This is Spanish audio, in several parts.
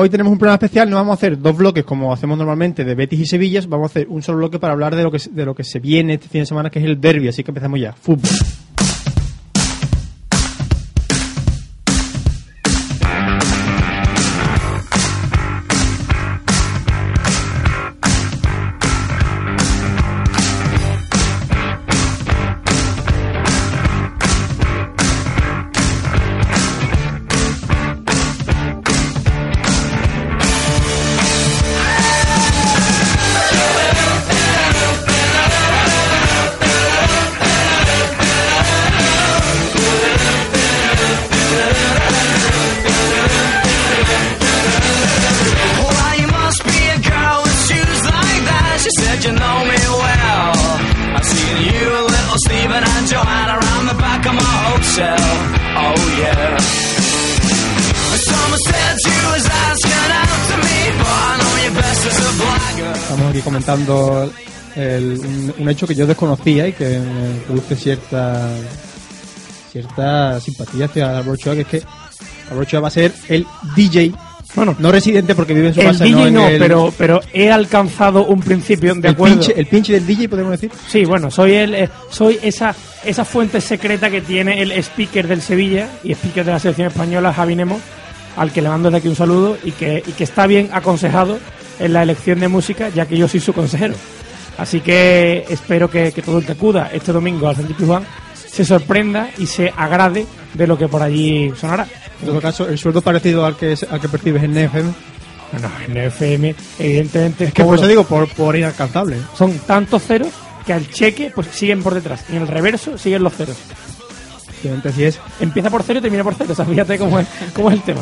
hoy tenemos un programa especial, no vamos a hacer dos bloques como hacemos normalmente de Betis y Sevilla, vamos a hacer un solo bloque para hablar de lo que, de lo que se viene este fin de semana, que es el derby, así que empezamos ya. Fútbol. Hecho que yo desconocía y que me produce cierta cierta simpatía hacia Ochoa, que es que Ochoa va a ser el DJ, Bueno, no residente porque vive en su el casa, DJ no el, pero, pero he alcanzado un principio de el, acuerdo. pinche, el pinche del DJ, podemos decir. Sí, bueno, soy el, eh, soy esa, esa fuente secreta que tiene el speaker del Sevilla y speaker de la selección española, Javi Nemo, al que le mando desde aquí un saludo y que, y que está bien aconsejado en la elección de música, ya que yo soy su consejero. Así que espero que, que todo el que acuda este domingo al Centro Pizjuán se sorprenda y se agrade de lo que por allí sonará. En todo caso, el sueldo parecido al que, al que percibes en NFM. Bueno, en FM, evidentemente, Es que por eso digo, por, por inalcanzable. son tantos ceros que al cheque pues siguen por detrás y en el reverso siguen los ceros. Obviamente así es. Empieza por cero y termina por cero. O sea, fíjate cómo es, cómo es el tema.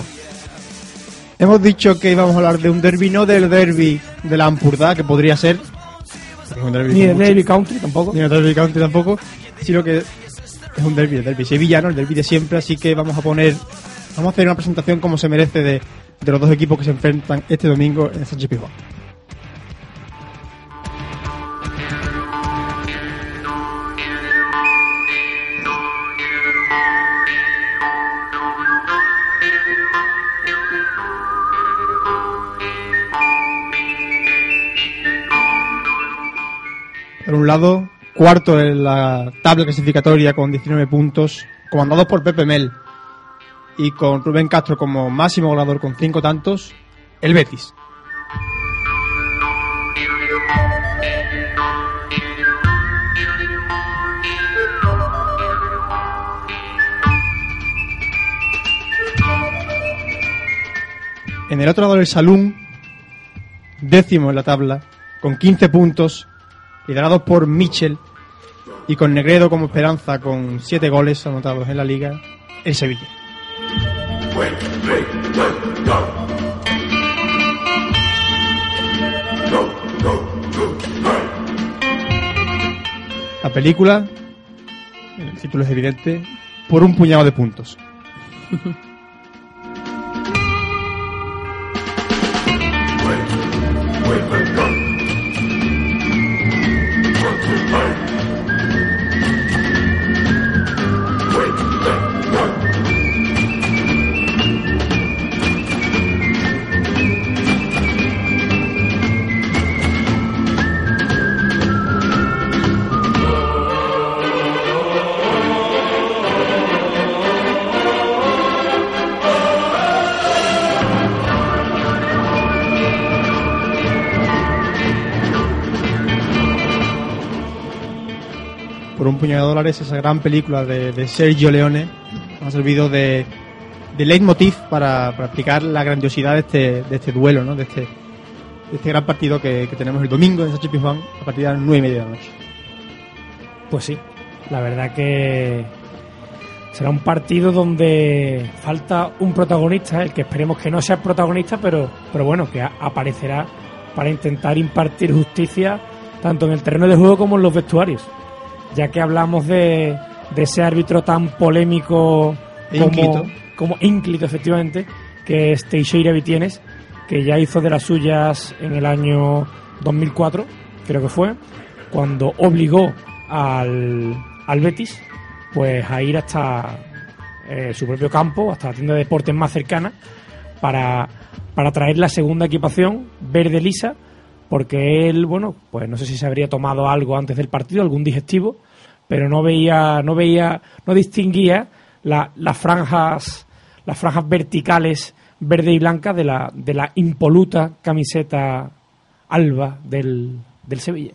Hemos dicho que íbamos a hablar de un derby, no del derby de la Ampurdá, que podría ser. Ni mucho- Derby Country tampoco. ni el derby county tampoco, sino que es un derby, el derby sevillano, el derby de siempre, así que vamos a poner, vamos a hacer una presentación como se merece de, de los dos equipos que se enfrentan este domingo en Sánchez Pizjuán. Por un lado, cuarto en la tabla clasificatoria con 19 puntos, comandados por Pepe Mel y con Rubén Castro como máximo goleador con 5 tantos, el Betis. En el otro lado del salón, décimo en la tabla, con 15 puntos, liderados por Michel y con Negredo como esperanza con 7 goles anotados en la liga, el Sevilla. La película, el título es evidente, por un puñado de puntos. puñado de dólares esa gran película de, Sergio Leone ha servido de, de leitmotiv para, para explicar la grandiosidad de este, de este duelo, ¿no? de, este, este gran partido que, tenemos el domingo en Sánchez Pizjuán a partir de las nueve y media de la noche. Pues sí, la verdad que será un partido donde falta un protagonista, el que esperemos que no sea el protagonista, pero, pero bueno, que aparecerá para intentar impartir justicia tanto en el terreno de juego como en los vestuarios. Ya que hablamos de, de ese árbitro tan polémico E como, ínclito. como ínclito, efectivamente, que es Teixeira Vitienes, que ya hizo de las suyas en el año 2004, creo que fue, cuando obligó al, al Betis pues a ir hasta eh, su propio campo, hasta la tienda de deportes más cercana, para para traer la segunda equipación verde lisa, porque él, bueno, pues no sé si se habría tomado algo antes del partido, algún digestivo, pero no veía, no veía, no distinguía la- las franjas, las franjas verticales verde y blanca de la, de la impoluta camiseta alba del, del Sevilla.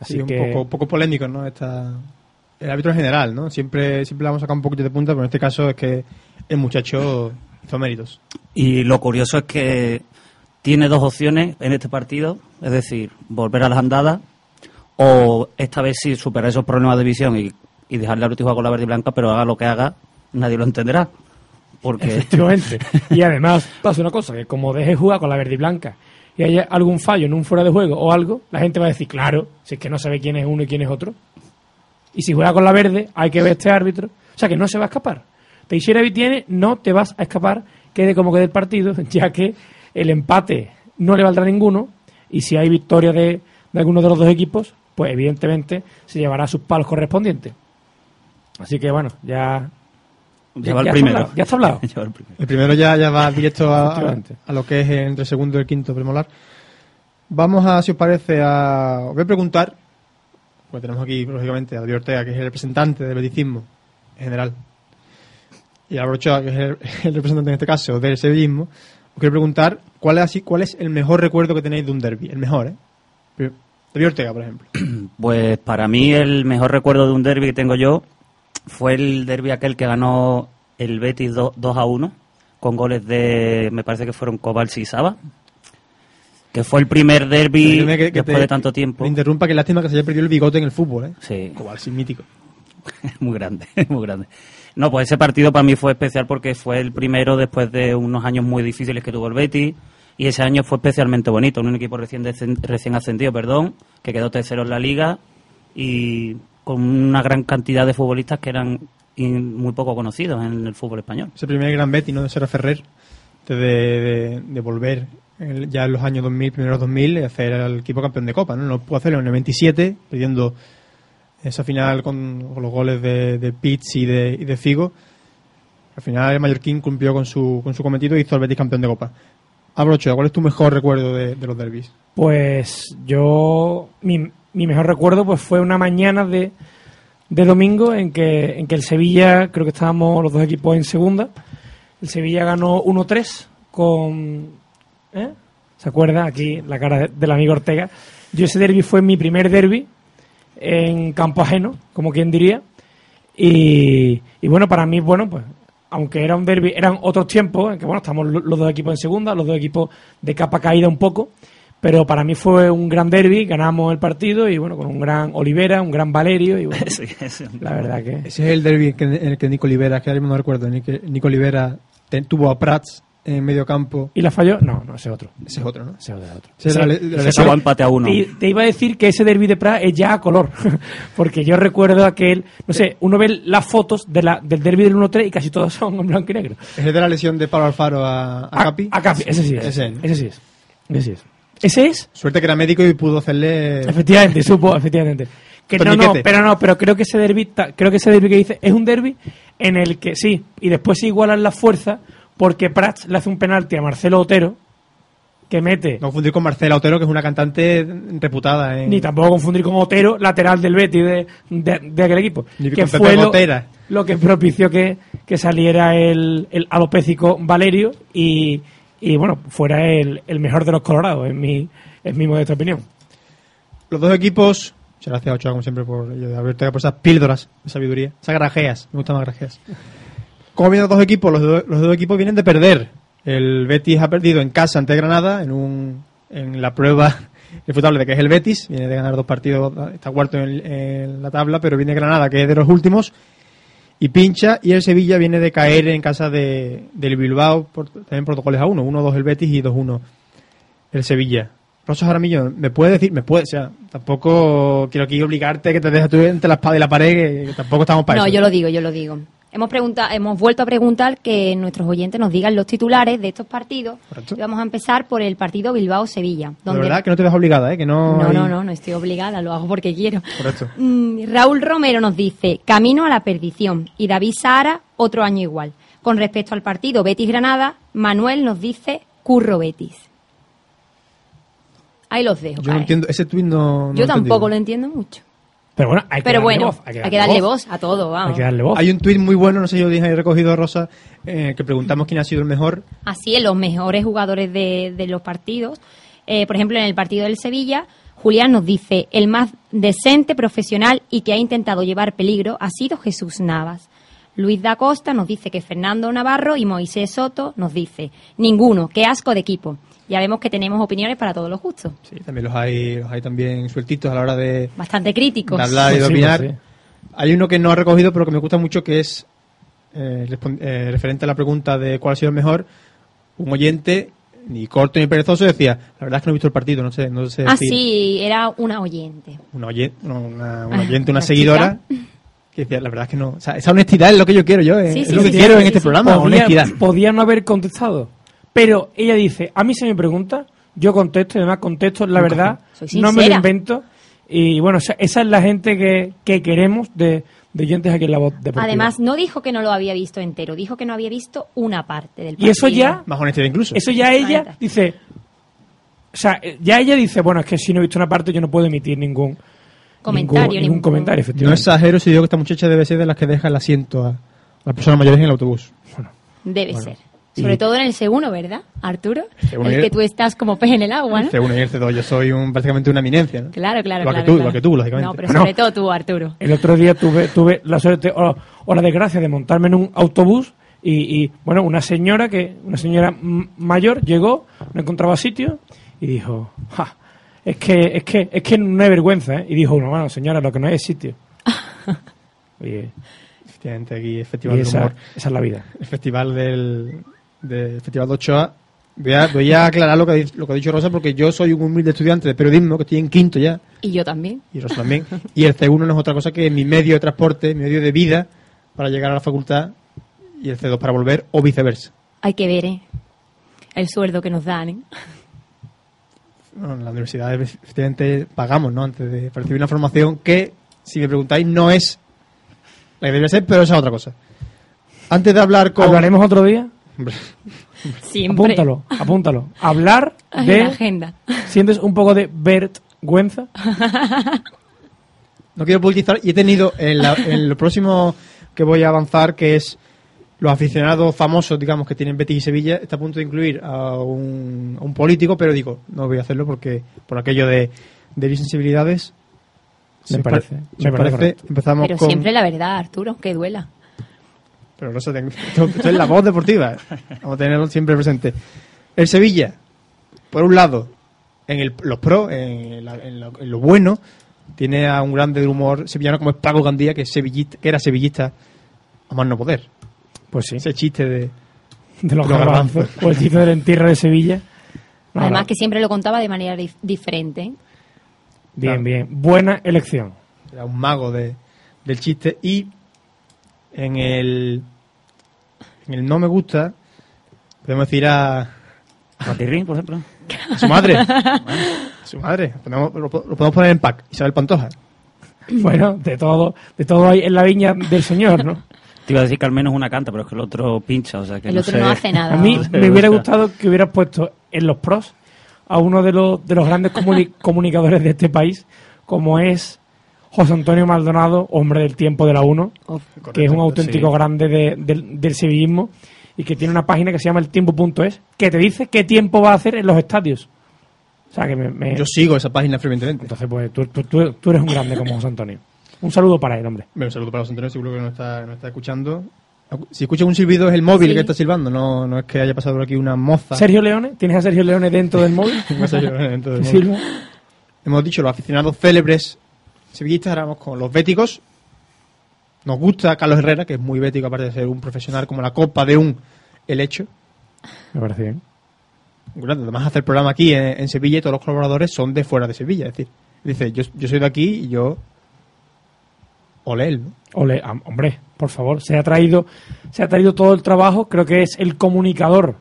Así Sí, un que poco, poco polémico, ¿no? Esta, el árbitro en general, ¿no? Siempre, siempre le vamos a sacar un poquito de punta, pero en este caso es que el muchacho hizo méritos. Y lo curioso es que tiene dos opciones en este partido, es decir, volver a las andadas o esta vez sí superar esos problemas de visión y, y dejarle al jugar con la verde y blanca, pero haga lo que haga, nadie lo entenderá. Porque Efectivamente. Y además pasa una cosa, que como dejes jugar con la verde y blanca y haya algún fallo en un fuera de juego o algo, la gente va a decir, claro, si es que no sabe quién es uno y quién es otro. Y si juega con la verde, hay que ver este árbitro. O sea que no se va a escapar. Teixeira tiene, no te vas a escapar, quede como quede el partido, ya que el empate no le valdrá a ninguno y si hay victoria de, de alguno de los dos equipos, pues evidentemente se llevará sus palos correspondientes. Así que bueno, ya lleva el ya está primero. hablado, ya está hablado. Lleva el primero. El primero ya, ya va directo a, a, lo que es entre el segundo y el quinto premolar. Vamos a, si os parece, a. Os voy a preguntar, porque tenemos aquí, lógicamente, a David Ortega, que es el representante del beticismo en general, y a Brochoa, que es el, el representante en este caso del sevillismo. Os quiero preguntar cuál es, así, cuál es el mejor recuerdo que tenéis de un derby. El mejor, ¿eh? Pero- David Ortega, por ejemplo. Pues para mí el mejor recuerdo de un derby que tengo yo fue el derby aquel que ganó el Betis 2, 2 a 1 con goles de, me parece que fueron Kovalsi y Saba, que fue el primer derby Permíteme que- que después te- de tanto tiempo. Me interrumpa, que lástima que se haya perdido el bigote en el fútbol, ¿eh? Sí, sí, mítico. muy grande, muy grande. No, pues ese partido para mí fue especial porque fue el primero después de unos años muy difíciles que tuvo el Betis y ese año fue especialmente bonito, un equipo recién, recién ascendido, perdón, que quedó tercero en la liga y con una gran cantidad de futbolistas que eran muy poco conocidos en el fútbol español. Ese primer gran Betty, ¿no? De Sara Ferrer, de, de, de volver ya en los años 2000, primeros 2000, y hacer al equipo campeón de Copa, ¿no? No pudo hacerlo en el 97, pidiendo esa final con, los goles de, de Pitts y de, y de Figo. Al final el Mallorquín cumplió con su, con su cometido y hizo al Betis campeón de Copa. Abrocho, ¿cuál es tu mejor recuerdo de, de los derbis? Pues yo, mi, mi mejor recuerdo pues fue una mañana de, de domingo en que, en que el Sevilla, creo que estábamos los dos equipos en segunda, el Sevilla ganó 1-3 con... ¿eh? ¿Se acuerda? Aquí la cara de- del amigo Ortega. Yo ese derby fue mi primer derby en campo ajeno, como quien diría. Y, y bueno, para mí, bueno, pues aunque era un derby, eran otros tiempos, en que bueno, estamos lo- los dos equipos en segunda, los dos equipos de capa caída un poco, pero para mí fue un gran derby, ganamos el partido y bueno, con un gran Olivera, un gran Valerio y bueno, Sí, sí. la verdad que... Ese es el derby en el que Nico Olivera, que ahora mismo no recuerdo, Nico, Olivera tuvo a Prats en medio campo. ¿Y la falló? No, no, ese es otro. Ese es otro, ¿no? Ese es otro. Ese es la- Ese- la empate a uno. Te, te iba a decir que ese derby de Praga es ya a color, porque yo recuerdo aquel, no sé, uno ve las fotos de la, del derby del 1-3 y casi todos son en blanco y negro. Es de la lesión de Pablo Alfaro a, a Capi. A, Capi, ese sí es. Ese, ¿no? Ese sí es. Ese sí es. Ese es, Suerte que era médico y pudo hacerle. efectivamente, supo, efectivamente. Que no, no, pero no, pero creo que ese derby, creo que ese derby que dice es un derby en el que sí, y después se igualan las fuerzas porque Prats le hace un penalti a Marcelo Otero que mete No confundir con Marcela Otero, que es una cantante reputada en. Ni tampoco confundir con Otero, lateral del Betis de, de, de aquel equipo. Ni que fue lo, que propició que, que saliera el, el alopécico Valerio y, y bueno, fuera el, el mejor de los colorados, en mi, en mi modesta opinión. Los dos equipos. Muchas gracias, Ochoa, como siempre, por, Ortega, por esas píldoras de sabiduría. Esas grajeas. Me gustan más grajeas. ¿Cómo vienen los dos equipos? Los, do- los dos equipos vienen de perder. El Betis ha perdido en casa ante Granada en, un, en la prueba irrefutable de que es el Betis. Viene de ganar dos partidos, está cuarto en, en la tabla, pero viene Granada, que es de los últimos, y pincha. Y el Sevilla viene de caer en casa de, del Bilbao, por, también goles a uno. 1-2 el Betis y 2-1 el Sevilla. Rosa Jaramillo, ¿me puede decir? Me puede, o sea, tampoco quiero aquí obligarte que te dejes tú entre la espada y la pared, que, que tampoco estamos para No, eso. yo lo digo, yo lo digo. Hemos preguntado, hemos vuelto a preguntar que nuestros oyentes nos digan los titulares de estos partidos. Correcto. Y vamos a empezar por el partido Bilbao-Sevilla. De donde- verdad que no te ves obligada, ¿eh? Que no. No, hay- no, no, no estoy obligada, lo hago porque quiero. Correcto. Mm, Raúl Romero nos dice, camino a la perdición. Y David Sahara, otro año igual. Con respecto al partido Betis-Granada, Manuel nos dice Curro Betis. Ahí los dejo. Yo no entiendo, ese tweet no. no Yo tampoco entendido. lo entiendo mucho. Pero bueno, hay que Pero darle bueno, voz. hay que darle voz a todo, Hay vamos. que darle voz. Hay un tweet muy bueno, no sé si lo dije ahí recogido, Rosa, eh, que preguntamos quién ha sido el mejor. Así es, los mejores jugadores de, de los partidos. Eh, por ejemplo, en el partido del Sevilla, Julián nos dice, el más decente, profesional y que ha intentado llevar peligro ha sido Jesús Navas. Luis da Costa nos dice que Fernando Navarro y Moisés Soto nos dice, ninguno, qué asco de equipo. Ya vemos que tenemos opiniones para todos los gustos. Sí, también los hay, los hay también sueltitos a la hora de, Bastante críticos. de hablar y de sí, opinar. pues sí. Hay uno que no ha recogido, pero que me gusta mucho, que es eh, eh, referente a la pregunta de cuál ha sido el mejor. Un oyente, ni corto ni perezoso, decía, la verdad es que no he visto el partido, no sé, no sé Ah, decir". sí, era una oyente. Una oyente, una, una oyente, una una seguidora, decía, la verdad es que no. O sea, esa honestidad es lo que yo quiero yo, eh, Sí, es sí, lo que sí, quiero sí, en este sí. programa, podía, honestidad. podía no haber contestado. Pero ella dice, a mí se me pregunta, yo contesto, y además contesto la verdad, no me lo invento. Y bueno, esa, esa es la gente que, que queremos de, de oyentes aquí en la voz deportiva. Además, no dijo que no lo había visto entero, dijo que no había visto una parte del partido. Y eso ya- Más honestidad incluso. Eso ya ella dice. O sea, ya ella dice, bueno, es que si no he visto una parte, yo no puedo emitir ningún Comentario, ningún, ningún ningún- comentario, No efectivamente. exagero si digo que esta muchacha debe ser de las que deja el asiento a las personas mayores en el autobús. Debe Bueno, ser. y- Sobre todo en el segundo, ¿verdad, Arturo? C1 el el- que tú estás como pez en el agua, ¿no? C1 y el C2, yo soy un, prácticamente una eminencia, ¿no? Claro, claro, Igual que claro. tú, claro. igual que tú, lógicamente. No, pero sobre todo tú, Arturo. El otro día tuve, tuve la suerte o, o la desgracia de montarme en un autobús y, y, bueno, una señora que una señora mayor llegó, no encontraba sitio y dijo, "Ja, es que es que es que no hay vergüenza, ¿eh?" Y dijo, "No, bueno, señora, lo que no hay es sitio." Oye, Efectivamente, aquí y Festival de esa, Humor, esa es la vida. el Festival del, del Festival de Ochoa. Voy a, voy a aclarar lo que, lo que ha dicho Rosa, porque yo soy un humilde estudiante de periodismo, que estoy en quinto ya, Y yo también. y Rosa también. Y el C1 no es otra cosa que mi medio de transporte, mi medio de vida para llegar a la facultad, y el C2 para volver, o viceversa. Hay que ver, ¿eh? El sueldo que nos dan, ¿eh? Bueno, en la universidad efectivamente pagamos, ¿no? Antes de recibir una formación que, si me preguntáis, no es la que debería ser, pero esa es otra cosa. Antes de hablar con... ¿Hablaremos otro día? Siempre. Apúntalo, apúntalo. Hablar de agenda. ¿Sientes un poco de vergüenza? No quiero politizar y he tenido en, la- en lo próximo que voy a avanzar, que es los aficionados famosos, digamos, que tienen Betis y Sevilla, está a punto de incluir a un, a un político, pero digo, no voy a hacerlo porque por aquello de, de mis sensibilidades. Me si parece, pa- me parece correcto. empezamos Pero con... siempre la verdad, Arturo, que duela. Pero no sé, tengo- esto, esto es la voz deportiva. Vamos a tenerlo siempre presente. El Sevilla, por un lado, en el- los pros, en, la- en lo, en lo bueno, tiene a un grande del humor sevillano como es Paco Gandía, que, es sevillista, que era sevillista a más no poder. Pues sí. Ese chiste de... De los Los garbanzos. garbanzos. O el chiste del entierro de Sevilla. Además que siempre lo contaba de manera dif- diferente. Bien, Claro. bien. Buena elección. Era un mago de, del chiste. Y en el... En el no me gusta, podemos decir a... Patirrín, por ejemplo. A su madre. A su madre. Lo, lo podemos poner en pack. Isabel Pantoja. Bueno, de todo, de todo hay en la viña del señor, ¿no? Te iba a decir que al menos una canta, pero es que el otro pincha, o sea que El no otro sé. no hace nada. A mí me hubiera gustado que hubieras puesto en los pros a uno de los, de los grandes comuni- comunicadores de este país, como es José Antonio Maldonado, hombre del tiempo de la 1, Uf. que es un auténtico sí. grande de- del, del sevillismo y que tiene una página que se llama eltiempo.es que te dice qué tiempo va a hacer en los estadios. O sea que me... me- Yo sigo esa página fervientemente. Entonces, pues tú, tú- tú- tú eres un grande como José Antonio. Un saludo para él, hombre. Bueno, un saludo para los Antonio, seguro que no está, no está escuchando. Si escucha un silbido es el móvil Sí. que está silbando, no, no es que haya pasado por aquí una moza. Sergio Leone, ¿tienes a Sergio Leone dentro del móvil? No sé yo, dentro del ¿Que móvil. Hemos dicho los aficionados célebres sevillistas, ahora vamos con los béticos. Nos gusta Carlos Herrera, que es muy bético, aparte de ser un profesional como la copa de un helecho. Me parece bien. Bueno, además hacer programa aquí en, en Sevilla y todos los colaboradores son de fuera de Sevilla. Es decir, dice, yo, yo soy de aquí y yo... Ole él, ¿no? Ole, hombre, por favor, se ha traído, se ha traído todo el trabajo, creo que es el comunicador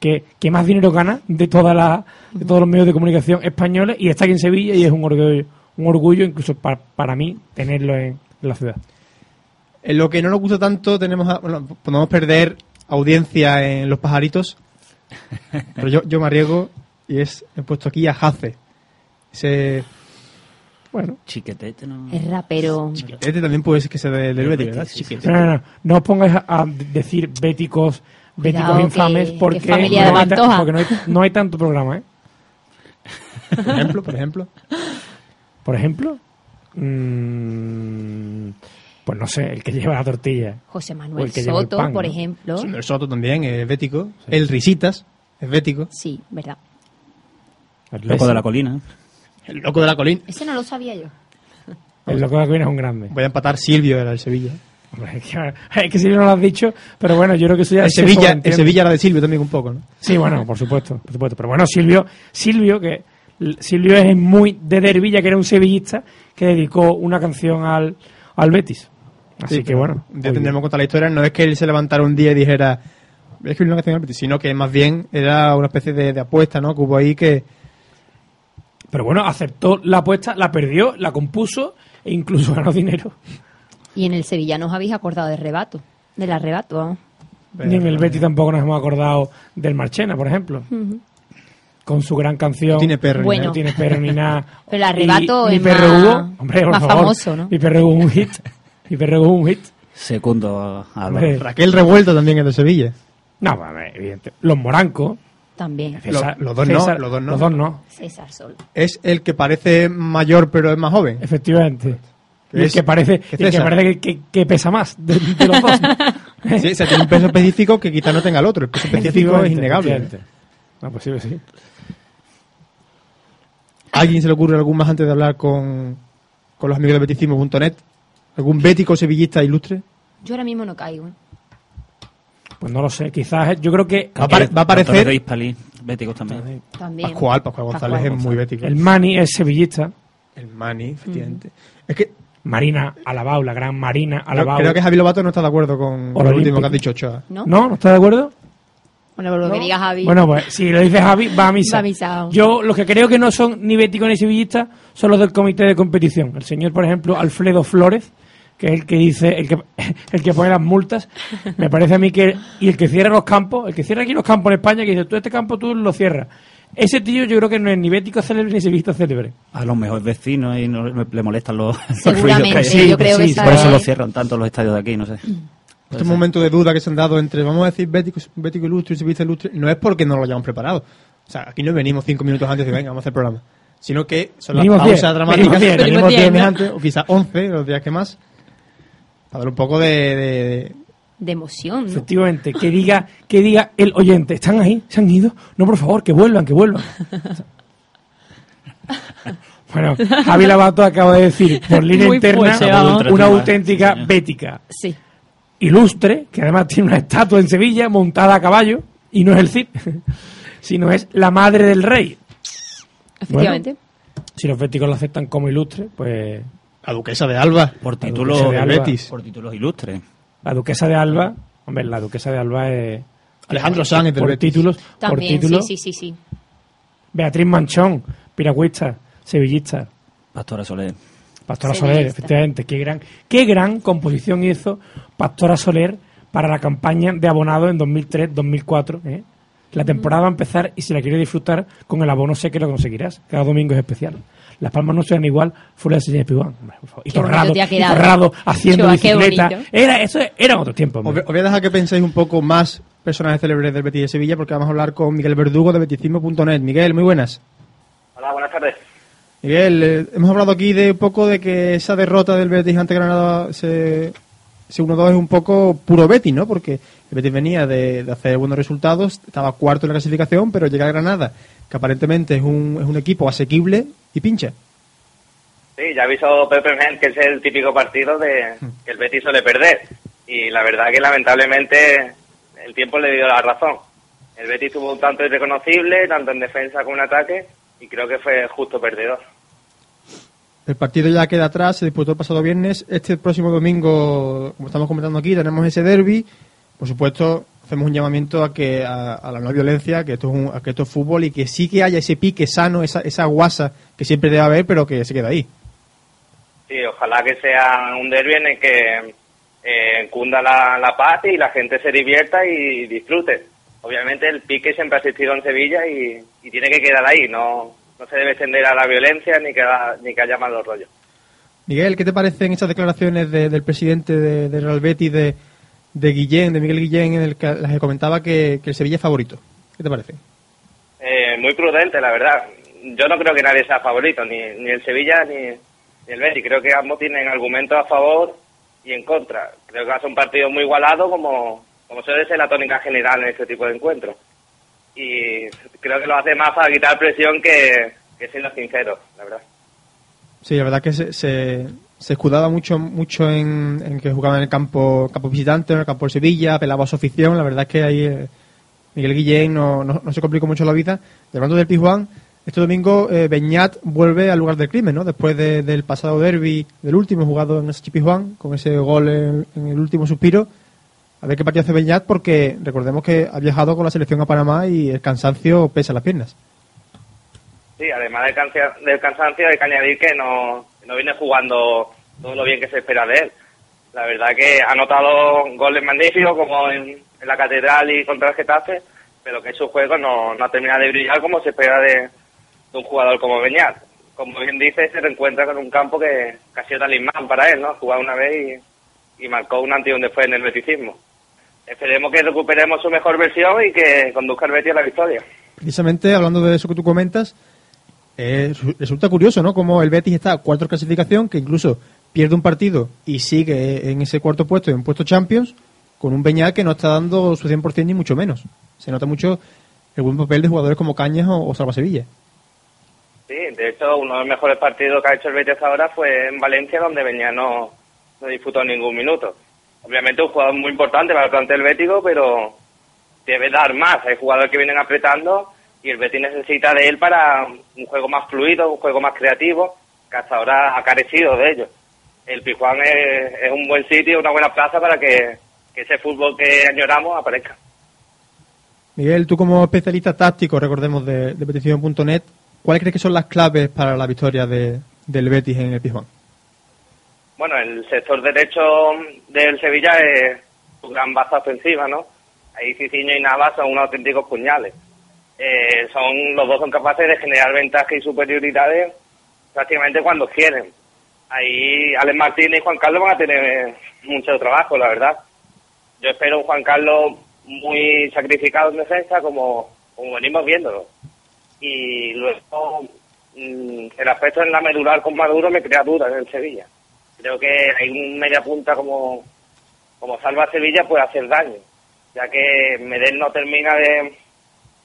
que, que más dinero gana de toda la, de todos los medios de comunicación españoles y está aquí en Sevilla y es un orgullo, un orgullo incluso para, para mí tenerlo en, en la ciudad. En lo que no nos gusta tanto, tenemos a- bueno, podemos perder audiencia en Los Pajaritos, Pero yo, yo me arriesgo y es, he puesto aquí a Jace. Ese, bueno, Chiquetete, ¿no? Es rapero. este también puede ser que sea del, Betis, Betis, ¿verdad? sí, sí. Chiquitete. No, no, no. No os pongáis a, a decir béticos, béticos Cuidado, infames que- porque, que de no, hay ta- porque no, hay, no hay tanto programa, ¿eh? Por ejemplo, por ejemplo. Por ejemplo, mm, pues no sé, el que lleva la tortilla. José Manuel el que lleva el Soto, pan, por ¿no? ejemplo. El Soto también es bético. El Risitas es bético. Sí, verdad. El Loco de la colina. El loco de la colina. Ese no lo sabía yo. El loco de la colina es un grande. Voy a empatar Silvio, era el Sevilla. Hombre, Es que, es que si no lo has dicho, pero bueno, yo creo que eso ya El se Sevilla, el. Sevilla era de Silvio también un poco, ¿no? Sí, bueno, por supuesto, por supuesto. Pero bueno, Silvio, Silvio, que Silvio es muy de Dervilla, que era un sevillista, que dedicó una canción al, al Betis. Así Sí, que bueno. Ya tendremos que contar la historia. No es que él se levantara un día y dijera, voy a escribir una canción al Betis", sino que más bien era una especie de, de apuesta, ¿no? Que hubo ahí que. Pero bueno, aceptó la apuesta, la perdió, la compuso e incluso ganó dinero. Y en el Sevilla nos habéis acordado de rebato. Del arrebato, vamos. Ni en el Betis tampoco nos hemos acordado del Marchena, por ejemplo. Con su gran canción. No tiene perro ni Bueno. No tiene perro ni nada. Pero el arrebato Y- es mi perro más- Hugo, hombre, por más favor. famoso, ¿no? Mi perro Hugo un hit. Mi perro Hugo un hit. Segundo a Raquel Revuelto también es de Sevilla. No, pues, evidente. Los morancos. También. César- los dos no, los dos no. Los dos no, César Sol. Es el que parece mayor pero es más joven. efectivamente. Y el que parece, y el que, parece que, que- que pesa más de, de los dos. Sí, o sea, tiene un peso específico que quizá no tenga el otro. El peso específico es innegable. No, pues sí, pues sí. ¿A alguien se le ocurre algún más antes de hablar con, con los amigos de betisimo.net? ¿Algún bético sevillista ilustre? Yo ahora mismo no caigo. ¿Eh? Pues no lo sé, quizás yo creo que Va a apare- va a aparecer- béticos también. También. Pascual, Pascual González Pascual es muy bético. el Mani es sevillista. El Mani, efectivamente. Es que Marina Alabau, la gran Marina Alabau. creo que Javi Lobato no está de acuerdo con, con lo último que has dicho, Ochoa. ¿No? ¿No? ¿No está de acuerdo? Bueno, por lo que diga Javi. Bueno, pues si lo dice Javi, va a misa. Va a misa. Yo, los que creo que no son ni béticos ni sevillistas, son los del comité de competición. El señor, por ejemplo, Alfredo Flores, que es el que dice, el que, el que pone las multas, me parece a mí que, y el que cierra los campos, el que cierra aquí los campos en España, que dice, tú este campo tú lo cierras. Ese tío yo creo que no es ni bético célebre ni sevillista célebre. A los mejores vecinos y no le molestan los, los Seguramente, ruidos que hay. Sí, yo creo sí, que sí, Por eso es- lo cierran tanto los estadios de aquí, no sé. Este momento de duda que se han dado entre, vamos a decir, bético, bético ilustre y sevillista ilustre, no es porque no lo hayamos preparado. O sea, aquí no venimos cinco minutos antes de venga, vamos a hacer el programa. Sino que son las Venimos pausas diez, dramáticas, venimos diez, venimos diez diez, meses ¿no? antes, o quizás once, los días que más, para dar un poco de, de- de- De emoción, ¿no? Efectivamente, que diga, que diga el oyente, ¿están ahí? ¿Se han ido? No, por favor, que vuelvan, que vuelvan. Bueno, Javi Lavato acaba de decir por línea Muy interna fuerte, una auténtica bética. Sí. ilustre, que además tiene una estatua en Sevilla montada a caballo, y no es el Cid, sino es la madre del rey. Efectivamente. Si los béticos lo aceptan como ilustre, pues la duquesa de Alba. Por duquesa títulos de Alba. Betis. por títulos ilustres. la duquesa de Alba, hombre, la duquesa de Alba es... Alejandro Sanz del por Betis. títulos, por También, títulos, sí, sí, sí, sí. Beatriz Manchón, piragüista, sevillista, Pastora Soler. Pastora Sevillista. Soler, efectivamente, qué gran, qué gran composición hizo Pastora Soler para la campaña de abonado en 2003-2004. ¿eh? La temporada va a empezar y si la quieres disfrutar con el abono sé que lo conseguirás. Cada domingo es especial. Las palmas no serán igual fuera de Sevilla Pibán. Y Torrado. Torrado haciendo Chua, bicicleta. Era, eso era otro tiempo. Os hombre. voy os voy a dejar que penséis un poco más personajes célebres del Betis de Sevilla porque vamos a hablar con Miguel Verdugo de betisismo.net. Miguel, muy buenas. Hola, buenas tardes. Miguel, eh, hemos hablado aquí de un poco de que esa derrota del Betis ante Granada se, se 1-2 es un poco puro Betis, ¿no? Porque el Betis venía de, de hacer buenos resultados, estaba cuarto en la clasificación, pero llega a Granada, que aparentemente es un, es un equipo asequible y pincha. Sí, ya avisó Pepe Mel que es el típico partido de que el Betis suele perder. Y la verdad que lamentablemente el tiempo le dio la razón. El Betis tuvo un tanto irreconocible, tanto en defensa como en ataque, y creo que fue justo perdedor. El partido ya queda atrás, se disputó el pasado viernes. Este próximo domingo, como estamos comentando aquí, tenemos ese derby. Por supuesto, hacemos un llamamiento a que a, a la no violencia, que esto, es un- a que esto es fútbol y que sí que haya ese pique sano, esa, esa guasa que siempre debe haber, pero que se queda ahí. Sí, ojalá que sea un derbi en el que eh, cunda la, la paz y la gente se divierta y disfrute. obviamente el pique siempre ha existido en Sevilla y, y tiene que quedar ahí, no, no se debe extender a la violencia ni que, ni que haya malos rollos. Miguel, ¿qué te parecen estas declaraciones de- del presidente de, de Real Betis, de, de Guillén, de Miguel Guillén, en el que las que comentaba que, que el Sevilla es favorito? ¿Qué te parece? Eh, muy prudente, la verdad. Yo no creo que nadie sea favorito, ni, ni el Sevilla ni, ni el Betis. Creo que ambos tienen argumentos a favor y en contra. Creo que va a ser un partido muy igualado, como, como suele ser la tónica general en este tipo de encuentros. Y creo que lo hace más para quitar presión que, que siendo sincero, la verdad. Sí, la verdad que se, se, se escudaba mucho mucho en, que jugaba en el campo campo visitante, en el campo de Sevilla, apelaba a su afición. La verdad es que ahí eh, Miguel Guillén no, no, se complicó mucho la vida. Hablando del Pijuán, este domingo eh, Beñat vuelve al lugar del crimen, ¿no? Después de- del pasado derby, del último jugado en ese Pijuán, con ese gol en, en el último suspiro. A ver qué partido hace Beñat, porque recordemos que ha viajado con la selección a Panamá y el cansancio pesa las piernas. Sí, además del, cansa- del cansancio hay que añadir que no, no viene jugando todo lo bien que se espera de él. La verdad que ha anotado goles magníficos como en, la Catedral y contra el Getafe, pero que su juego no, no ha terminado de brillar como se espera de, un jugador como Beñat. Como bien dice, se reencuentra con un campo que, que ha sido talismán para él, ¿no? Jugado una vez y, y marcó un antes y un después en el beticismo. Esperemos que recuperemos su mejor versión y que conduzca el Betis a la victoria. Precisamente hablando de eso que tú comentas, eh, su- resulta curioso, ¿no? Como el Betis está a cuarto clasificación, que incluso pierde un partido y sigue en ese cuarto puesto, en puesto Champions, con un Beñat que no está dando su 100% ni mucho menos. Se nota mucho el buen papel de jugadores como Cañas o, o Salva Sevilla. Sí, de hecho, uno de los mejores partidos que ha hecho el Betis ahora fue en Valencia, donde Beñat no, no disputó ningún minuto. Obviamente un jugador muy importante para el plantel bético, pero debe dar más. Hay jugadores que vienen apretando y el Betis necesita de él para un juego más fluido, un juego más creativo, que hasta ahora ha carecido de ello. El Pijuán es, es un buen sitio, una buena plaza para que, que ese fútbol que añoramos aparezca. Miguel, tú como especialista táctico, recordemos, de, de petición.net, ¿cuáles crees que son las claves para la victoria de- del Betis en el Pijuán? Bueno, el sector derecho del Sevilla es su gran base ofensiva, ¿no? Ahí Cicinho y Navas son unos auténticos puñales. Eh, son Los dos son capaces de generar ventajas y superioridades prácticamente cuando quieren. Ahí Alex Martínez y Juan Carlos van a tener mucho trabajo, la verdad. Yo espero un Juan Carlos muy sacrificado en defensa, como, como venimos viéndolo. Y luego, mm, el aspecto en la medular con Maduro me crea dudas en el Sevilla. Creo que hay un media punta como, como Salva Sevilla puede hacer daño, ya que Medel no termina de,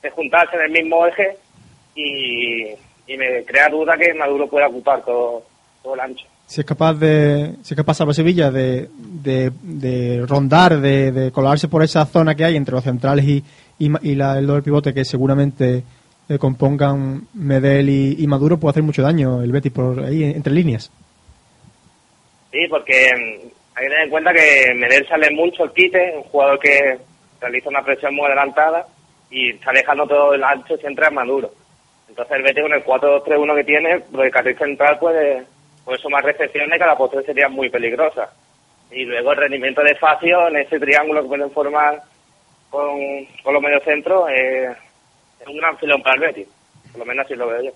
de juntarse en el mismo eje y, y me crea duda que Maduro pueda ocupar todo, todo el ancho. si es capaz de si es capaz Salva Sevilla de, de, de rondar de, de colarse por esa zona que hay entre los centrales y, y, y la, el doble pivote que seguramente eh, compongan Medel y, y Maduro puede hacer mucho daño el Betis por ahí entre líneas Sí, porque mm, hay que tener en cuenta que Medel sale mucho el quite, un jugador que realiza una presión muy adelantada y está dejando todo el ancho a Maduro. Entonces el Betis con el 4-2-3-1 que tiene, por el carril central puede, puede sumar recepciones que a la postre serían muy peligrosas. Y luego el rendimiento de Facio en ese triángulo que pueden formar con, con los mediocentros eh, es un gran filón para el Betis. Por lo menos así lo veo yo.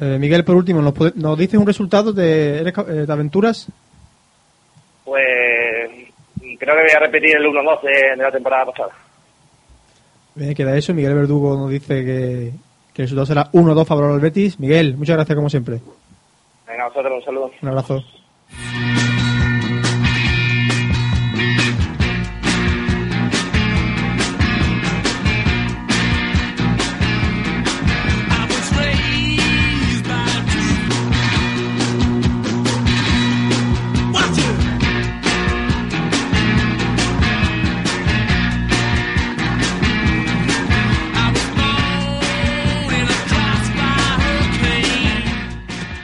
Eh, Miguel por último nos, puede- nos dices un resultado de, eh, de aventuras Pues creo que voy a repetir el 1-2 de, de la temporada pasada. Bien, queda eso. Miguel Verdugo nos dice que, que el resultado será 1-2 favorable al Betis. Miguel muchas gracias como siempre. Venga, a vosotros un saludo. un abrazo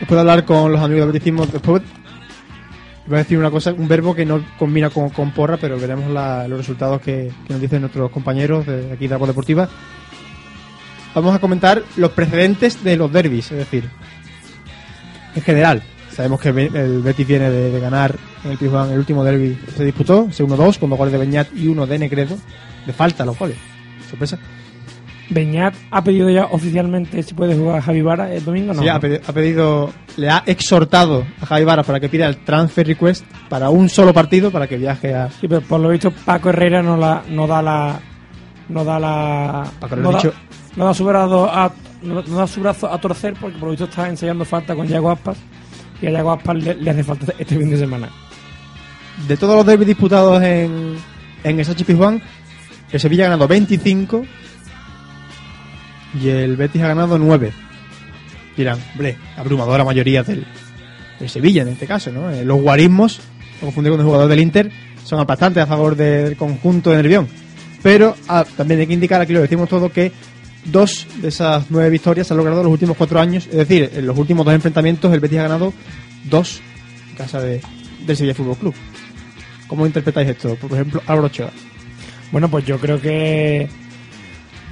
Después de hablar con los amigos del beticismo, después voy a decir una cosa, un verbo que no combina con, porra, pero veremos los resultados que, nos dicen nuestros compañeros de aquí de Voz Deportiva. Vamos a comentar los precedentes de los derbis, es decir, en general. Sabemos que el Betis viene de, de ganar en el el último derby se disputó, ese 1-2, con dos goles de Beñat y uno de Negredo. De falta los goles. Sorpresa. Beñat ha pedido ya oficialmente si puede jugar Javi Vara el domingo, ¿no? Sí, ha pedi- ha pedido, le ha exhortado a Javi Varas para que pida el transfer request para un solo partido para que viaje a. Sí, pero por lo visto Paco Herrera no la no da la no da la Paco, no, da, dicho. no da su brazo a no, no da su brazo a torcer porque por lo visto está ensayando falta con Yago Aspas y a Yago Aspas le, le hace falta este fin de semana. De todos los derbis disputados en, en el Sachi Pizjuán, el Sevilla ha ganado 25 y el Betis ha ganado 9. Dirán, hombre, abrumadora mayoría del, Sevilla en este caso, ¿no? Eh, los guarismos, no confundir con el jugador del Inter, son aplastantes a favor del conjunto de Nervión. Pero ah, también hay que indicar, aquí lo decimos todo, que dos de esas nueve victorias se han logrado en los últimos cuatro años. Es decir, en los últimos dos enfrentamientos el Betis ha ganado dos en casa de, del Sevilla Fútbol Club. ¿Cómo interpretáis esto? Por ejemplo, Álvaro Ochoa. Bueno, pues yo creo que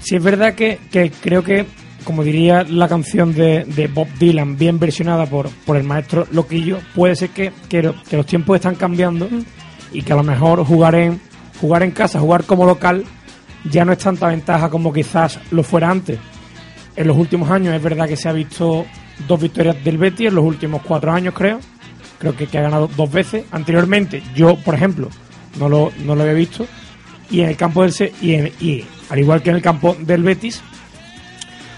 sí es verdad que, que creo que como diría la canción de, de Bob Dylan, bien versionada por, por el maestro Loquillo, puede ser que, que, que los tiempos están cambiando y que a lo mejor jugar en, jugar en casa, jugar como local, ya no es tanta ventaja como quizás lo fuera antes. En los últimos años es verdad que se ha visto dos victorias del Betis, en los últimos cuatro años creo. Creo que, que ha ganado dos veces. Anteriormente, yo, por ejemplo, no lo, no lo había visto. Y en el campo del Se- y, en- y al igual que en el campo del Betis,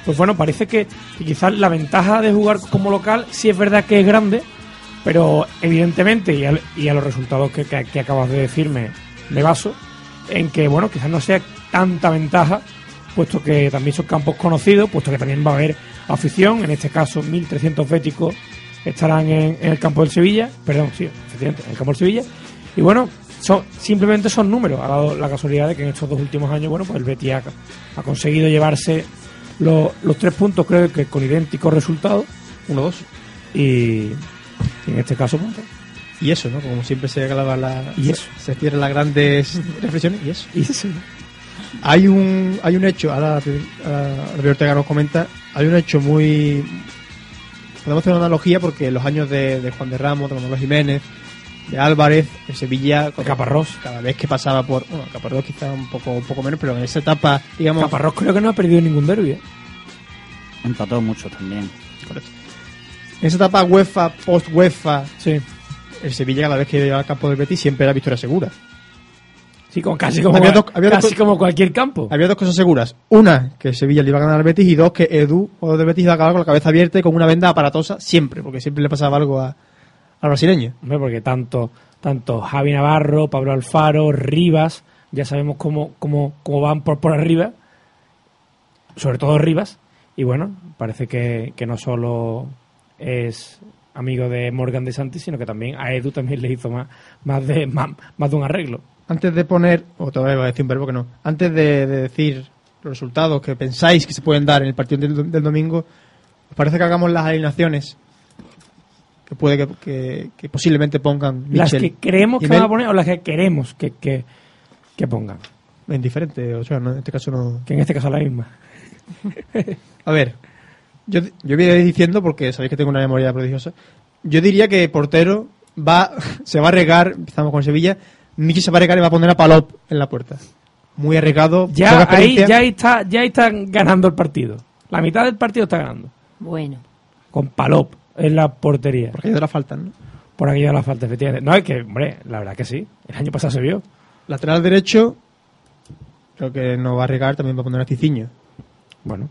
pues bueno, parece que, quizás la ventaja de jugar como local sí es verdad que es grande, pero evidentemente, y, a los resultados que acabas de decirme, me baso, en que, bueno, quizás no sea tanta ventaja, puesto que también son campos conocidos, puesto que también va a haber afición, en este caso 1.300 béticos estarán en, en el campo del Sevilla, perdón, sí, efectivamente, en el campo del Sevilla, y bueno, son, simplemente son números, ha dado la casualidad de que en estos dos últimos años, bueno, pues el Betis ha, ha conseguido llevarse los, los tres puntos, creo que con idénticos resultados, 1-2. y, y en este caso, pues, Y eso, ¿no? Como siempre se acaba la. Y eso. Se cierran las grandes reflexiones y eso. y eso, Hay un, hay un hecho, ahora ahora Ortega nos comenta, hay un hecho muy... Podemos hacer una analogía porque en los años de, de Juan de Ramos, de Manuel Jiménez, de Álvarez, de Sevilla, de Caparrós. cada vez que pasaba por... Bueno, Caparrós quizá un poco, un poco menos, pero en esa etapa, digamos... Caparrós creo que no ha perdido ningún derbi. ¿eh? Empató mucho también. correcto. En esa etapa UEFA, post-UEFA, Sí. el Sevilla cada vez que iba al campo del Betis siempre era victoria segura. Sí, como, casi, como, Había dos- había dos casi co- como cualquier campo. Había dos cosas seguras. Una, que Sevilla le iba a ganar al Betis y dos, que Edu, jugador del Betis, iba a acabar con la cabeza abierta y con una venda aparatosa siempre, porque siempre le pasaba algo a- al brasileño. Hombre, porque tanto, tanto Javi Navarro, Pablo Alfaro, Rivas, ya sabemos cómo, cómo, cómo van por, por arriba, sobre todo Rivas, y bueno, parece que, que no solo es amigo de Morgan de Santi, sino que también a Edu también le hizo más, más, de, más, más de un arreglo. Antes de poner, o todavía iba a decir un verbo que no, antes de, de decir los resultados que pensáis que se pueden dar en el partido del, del domingo, ¿os parece que hagamos las alineaciones que puede que, que- que posiblemente pongan Las que creemos que van a poner o las que queremos que, que, que pongan. En diferente, o sea, no, en este caso no... Que en este caso es la misma. A ver, yo, yo voy a ir diciendo, porque sabéis que tengo una memoria prodigiosa, yo diría que portero va, se va a regar, empezamos con Sevilla, Michi se va a regar y va a poner a Palop en la puerta. Muy arriesgado, Ya ahí, ya ahí está, ya ahí están ganando el partido. La mitad del partido está ganando. Bueno, Con Palop en la portería. Porque ya de la faltan, ¿no? Por aquello de la falta, efectivamente. No, es que, hombre, la verdad que sí. El año pasado se vio. Lateral derecho, creo que no va a arriesgar, también va a poner a Ciciño. Bueno.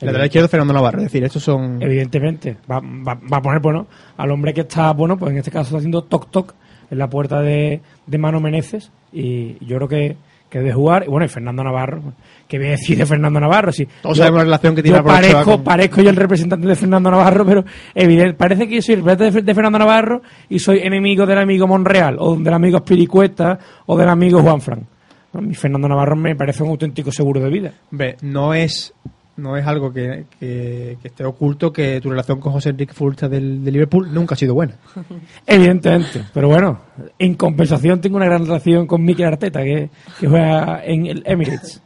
El lateral izquierdo, Fernando Navarro. Es decir, estos son... Evidentemente. Va, va- va a poner, bueno, al hombre que está, bueno, pues en este caso está haciendo toc-toc en la puerta de, de Mano Meneses. Y yo creo que, que debe jugar. Y bueno, y Fernando Navarro. ¿Qué voy a decir de Fernando Navarro? Si Todos yo- sabemos la relación que tiene yo parezco, con- parezco yo el representante de Fernando Navarro, pero evidente, parece que yo soy el representante de, de Fernando Navarro y soy enemigo del amigo Monreal, o del amigo Spiricueta, o del amigo Juan Fran. A mí Fernando Navarro me parece un auténtico seguro de vida. Ve, no es no es algo que, que- que esté oculto que tu relación con José Enrique Futbolista del, de Liverpool nunca ha sido buena. Evidentemente, pero bueno, en compensación tengo una gran relación con Mikel Arteta, que, que juega en el Emirates.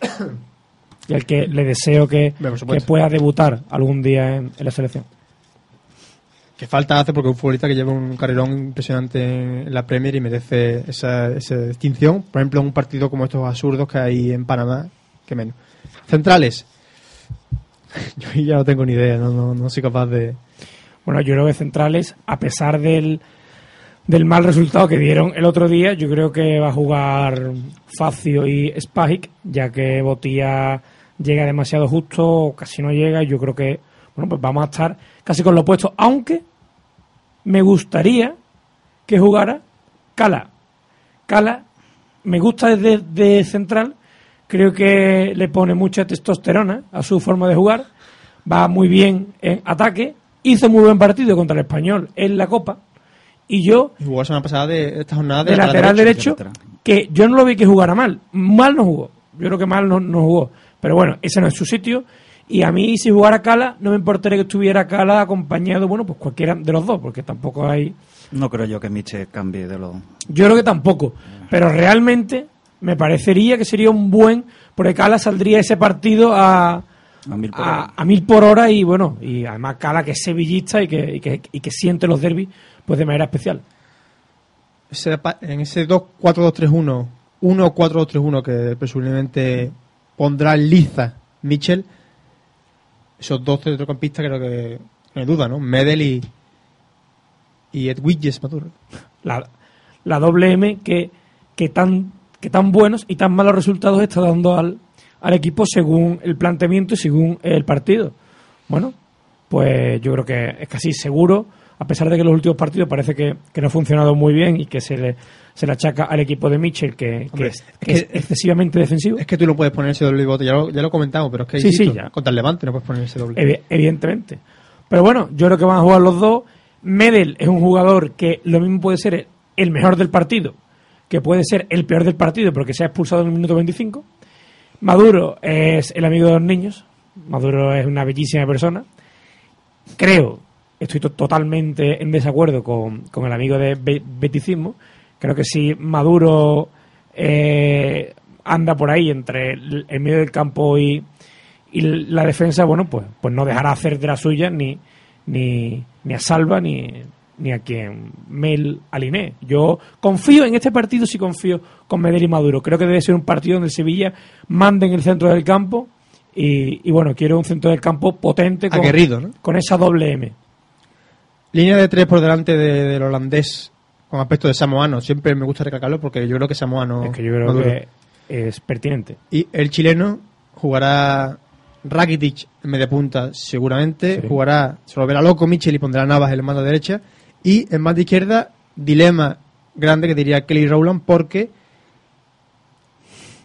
Y al que le deseo que, que pueda debutar algún día en, en la selección. que falta hace porque es un futbolista que lleva un carrerón impresionante en la Premier y merece esa, esa distinción. Por ejemplo, en un partido como estos absurdos que hay en Panamá, que menos. Centrales. Yo ya no tengo ni idea, no, no, no soy capaz de... Bueno, yo creo que Centrales, a pesar del, del mal resultado que dieron el otro día, yo creo que va a jugar Facio y Spike, ya que Botía llega demasiado justo, casi no llega, y yo creo que, bueno, pues vamos a estar casi con lo opuesto, aunque me gustaría que jugara Cala. Cala me gusta desde de central, creo que le pone mucha testosterona a su forma de jugar, va muy bien en ataque, hizo muy buen partido contra el español en la Copa, y yo Y jugó la semana pasada de esta jornada de lateral derecho, que yo no lo vi que jugara mal. Mal no jugó. Yo creo que mal no, no jugó. Pero bueno, ese no es su sitio. Y a mí, si jugara Cala, no me importaría que estuviera Cala acompañado, bueno, pues cualquiera de los dos, porque tampoco hay. No creo yo que Miche cambie de los... Yo creo que tampoco. Pero realmente me parecería que sería un buen. Porque Cala saldría ese partido a. A mil por a, hora. a mil por hora y bueno, y además Cala que es sevillista y que, y que, y que siente los derbis pues de manera especial. En ese 2-4-2-3-1, 1-4-2-3-1 que presumiblemente pondrá liza Mitchell, esos dos centrocampistas creo que no hay duda, ¿no? Medel y, y Edwidges Maduro. la, la doble M que, que, tan, que tan buenos y tan malos resultados está dando al, al equipo según el planteamiento y según el partido. Bueno, pues yo creo que es casi seguro, a pesar de que los últimos partidos parece que, que no ha funcionado muy bien y que se le, se le achaca al equipo de Mitchell que, que Hombre, es, es que es que- excesivamente defensivo. Es que tú no puedes poner ese doble bote, ya lo, ya lo comentamos, pero es que Sí, sí, insisto, contra el Levante no puedes poner ese doble. Evi- evidentemente. Pero bueno, yo creo que van a jugar los dos. Medel es un jugador que lo mismo puede ser el mejor del partido, que puede ser el peor del partido porque se ha expulsado en el minuto 25. Maduro es el amigo de los niños. Maduro es una bellísima persona. Creo, estoy to- totalmente en desacuerdo con, con el amigo de Be- Beticismo. Creo que si Maduro eh, anda por ahí entre el, el medio del campo y, y la defensa, bueno, pues, pues no dejará hacer de la suya ni, ni, ni a Salva ni, ni a quien Mel alinee. Yo confío en este partido, sí confío con Medel y Maduro. Creo que debe ser un partido donde el Sevilla mande en el centro del campo y, y bueno, quiero un centro del campo potente con, Aguerrido, ¿no? con esa doble M. Línea de tres por delante de- del holandés con aspecto de samoano. Siempre me gusta recalcarlo porque yo creo que samoano. es que yo creo Maduro. que es pertinente. Y el chileno jugará Rakitic en media punta, seguramente. Sí. Jugará, se lo verá loco Michel y pondrá Navas en la mano derecha. Y en banda izquierda, dilema grande que diría Kelly Rowland, porque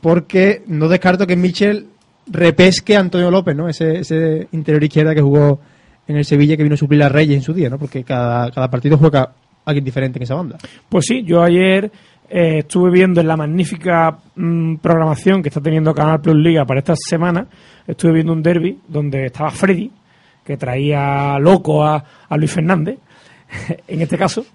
porque no descarto que Michel repesque a Antonio López, ¿no? Ese, ese interior izquierda que jugó en el Sevilla que vino a suplir a Reyes en su día, ¿no? Porque cada, cada partido juega alguien diferente en esa banda. Pues sí, yo ayer eh, estuve viendo en la magnífica mm, programación que está teniendo Canal Plus Liga para esta semana, estuve viendo un derby donde estaba Freddy, que traía loco a, a Luis Fernández, en este caso.